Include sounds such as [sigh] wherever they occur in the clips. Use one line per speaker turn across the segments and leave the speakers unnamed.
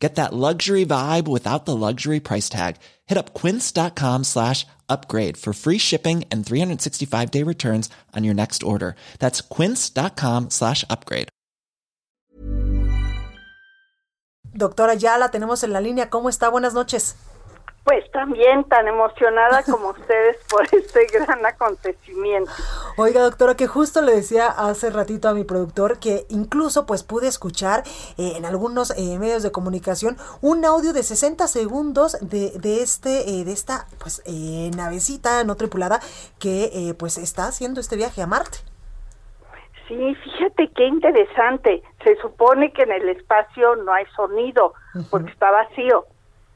Get that luxury vibe without the luxury price tag. Hit up quince.com slash upgrade for free shipping and 365 day returns on your next order. That's quince.com slash upgrade.
Doctora, ya la tenemos en la línea. ¿Cómo está? Buenas noches.
Pues también tan emocionada como [laughs] ustedes por este gran acontecimiento.
Oiga, doctora, que justo le decía hace ratito a mi productor que incluso pues pude escuchar eh, en algunos eh, medios de comunicación un audio de 60 segundos de, de este eh, de esta pues navecita no tripulada que pues está haciendo este viaje a Marte.
Sí, fíjate qué interesante. Se supone que en el espacio no hay sonido porque está vacío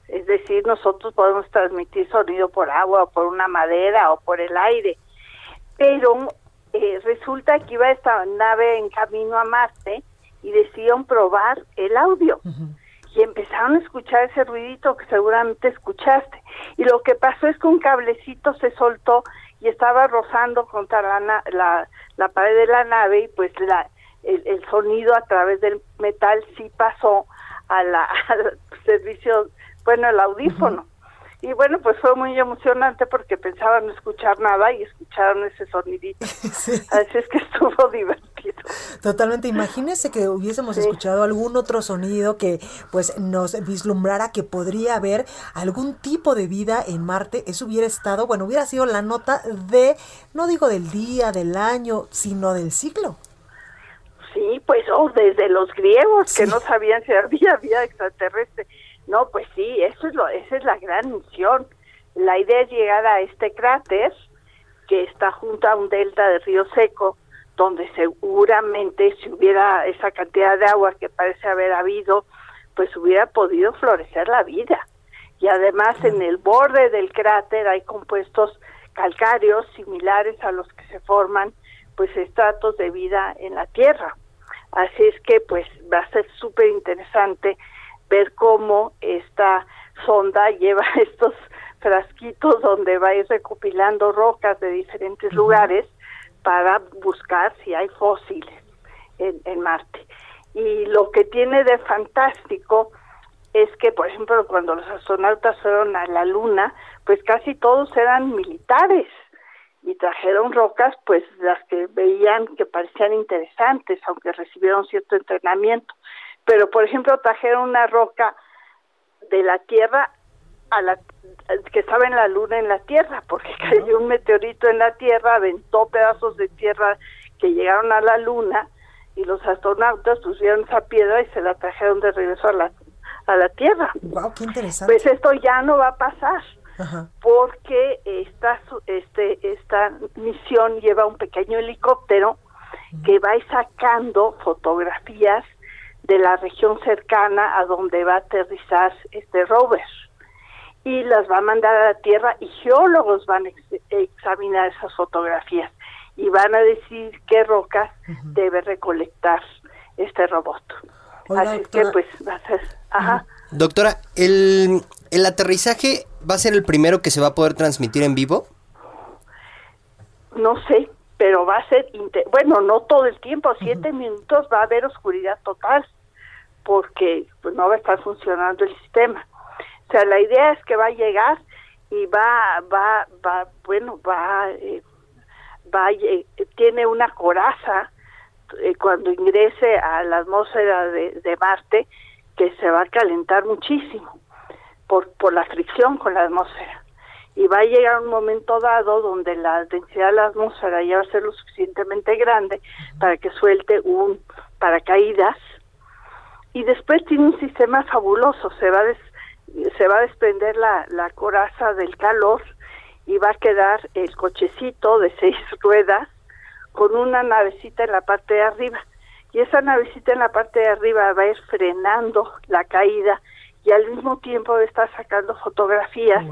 es decir, nosotros podemos transmitir sonido por agua o por una madera o por el aire, pero eh, resulta que iba esta nave en camino a Marte y decidieron probar el audio. Y empezaron a escuchar ese ruidito que seguramente escuchaste. Y lo que pasó es que un cablecito se soltó y estaba rozando contra la, la, la pared de la nave y pues la, el, el, sonido a través del metal sí pasó a la, [laughs] al servicio bueno, el audífono. Y bueno, pues fue muy emocionante porque pensaba no escuchar nada y escucharon ese sonidito. [laughs] Así es que estuvo [laughs] divertido.
Totalmente. Imagínese que hubiésemos escuchado algún otro sonido que pues nos vislumbrara que podría haber algún tipo de vida en Marte. Eso hubiera estado, bueno, hubiera sido la nota de, no digo del día, del año, sino del siglo.
Sí, pues oh, desde los griegos que no sabían si había vida extraterrestre. No, pues sí, eso es lo, esa es la gran misión. La idea es llegar a este cráter que está junto a un delta de río seco, donde seguramente si hubiera esa cantidad de agua que parece haber habido, pues hubiera podido florecer la vida. Y además en el borde del cráter hay compuestos calcáreos similares a los que se forman pues estratos de vida en la Tierra. Así es que pues va a ser súper interesante ver cómo esta sonda [laughs] lleva estos frasquitos donde va a ir recopilando rocas de diferentes lugares para buscar si hay fósiles en, en, Marte. Y lo que tiene de fantástico es que, por ejemplo, cuando los astronautas fueron a la Luna, pues casi todos eran militares y trajeron rocas, pues las que veían que parecían interesantes, aunque recibieron cierto entrenamiento pero por ejemplo trajeron una roca de la Tierra a la que estaba en la Luna en la Tierra, porque cayó un meteorito en la Tierra, aventó pedazos de tierra que llegaron a la Luna y los astronautas pusieron esa piedra y se la trajeron de regreso a la a la Tierra.
Wow, qué interesante.
Pues esto ya no va a pasar. Porque esta este esta misión lleva un pequeño helicóptero que va sacando fotografías de la región cercana a donde va a aterrizar este rover y las va a mandar a la Tierra y geólogos van a examinar esas fotografías y van a decir qué rocas debe recolectar este robot. Así que pues va a ser... Ajá.
Doctora, ¿el, ¿el aterrizaje va a ser el primero que se va a poder transmitir en vivo?
No sé, pero va a ser, bueno, no todo el tiempo, siete minutos va a haber oscuridad total porque pues no va a estar funcionando el sistema. O sea, la idea es que va a llegar y va, va, va, bueno, va, eh, va, eh, tiene una coraza eh, cuando ingrese a la atmósfera de, de, Marte que se va a calentar muchísimo por, por la fricción con la atmósfera. Y va a llegar un momento dado donde la densidad de la atmósfera ya va a ser lo suficientemente grande para que suelte un paracaídas y después tiene un sistema fabuloso, se va a, se va a desprender la, la coraza del calor y va a quedar el cochecito de [laughs] seis ruedas con una navecita en la parte de arriba. Y esa navecita en la parte de arriba va a ir frenando la caída y al mismo tiempo va a estar sacando fotografías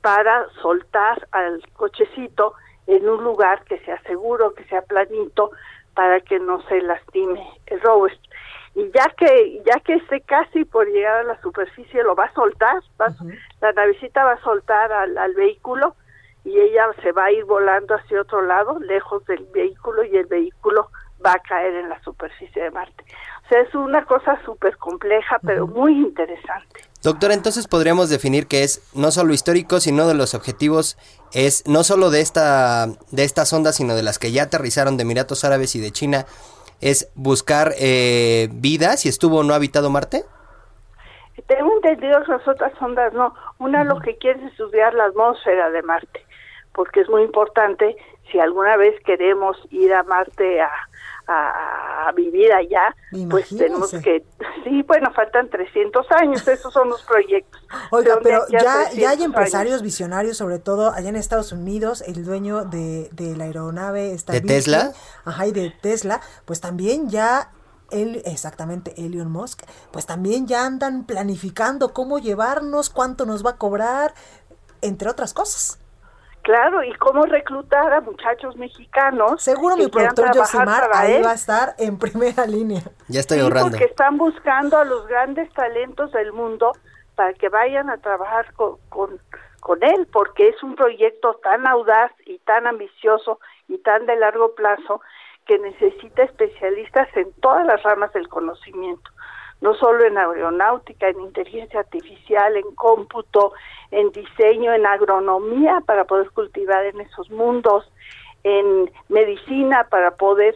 para soltar al cochecito en un lugar que sea seguro, que sea planito, para que no se lastime el rover. Y ya que ya que esté casi por llegar a la superficie, lo va a soltar, la navecita va a soltar al, al vehículo y ella se va a ir volando hacia otro lado, lejos del vehículo, y el vehículo va a caer en la superficie de Marte. O sea, es una cosa súper compleja, pero muy interesante.
Doctora, entonces podríamos definir que es no solo histórico, sino de los objetivos, es no solo de esta, de estas ondas, sino de las que ya aterrizaron de Emiratos Árabes y de China, es buscar eh, vida, si estuvo o no habitado Marte.
Tengo entendido que las otras ondas no. Una lo que quiere es estudiar la atmósfera de Marte, porque es muy importante si alguna vez queremos ir a Marte a, a, vivir allá, pues tenemos que, sí, bueno, faltan 300 años, esos son los proyectos.
Oiga, pero ya, ya hay empresarios visionarios, sobre todo allá en Estados Unidos, el dueño de, de la aeronave está
¿De Tesla?
Ajá, y de Tesla, pues también ya él, exactamente, Elon Musk, pues también ya andan planificando cómo llevarnos, cuánto nos va a cobrar, entre otras cosas.
Claro, y cómo reclutar a muchachos mexicanos.
Seguro mi productor Josimar ahí va a estar en primera [laughs] línea.
Ya estoy ahorrando.
Porque están buscando a los grandes talentos del mundo para que vayan a trabajar con, con, con él, porque es un proyecto tan audaz y tan ambicioso y tan de largo plazo que necesita especialistas en todas las ramas del conocimiento no solo en aeronáutica, en inteligencia artificial, en cómputo, en diseño, en agronomía para poder cultivar en esos mundos, en medicina para poder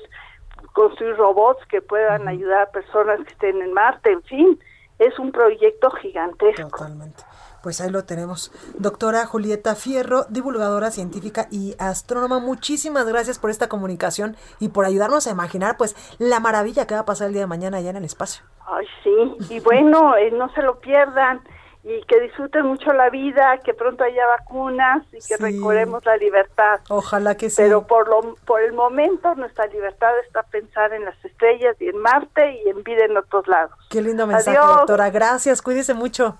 construir robots que puedan ayudar a personas que estén en Marte, en fin, es un proyecto gigantesco.
Totalmente. Pues ahí lo tenemos. Doctora Julieta Fierro, divulgadora científica y astrónoma, muchísimas gracias por esta comunicación y por ayudarnos a imaginar pues la maravilla que va a pasar el día de mañana allá en el espacio.
Ay, sí, y bueno, eh, no se lo pierdan y que disfruten mucho la vida, que pronto haya vacunas y que recordemos la libertad.
Ojalá que sí.
Pero por lo por el momento nuestra libertad está pensar en las estrellas y en Marte y en vida en otros lados.
Qué lindo mensaje, doctora. Gracias, cuídese mucho.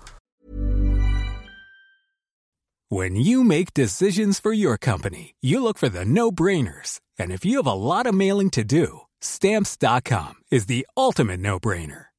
When you make decisions for your company, you look for the no-brainers. And if you have a lot of mailing to do, stamps.com is the ultimate no-brainer.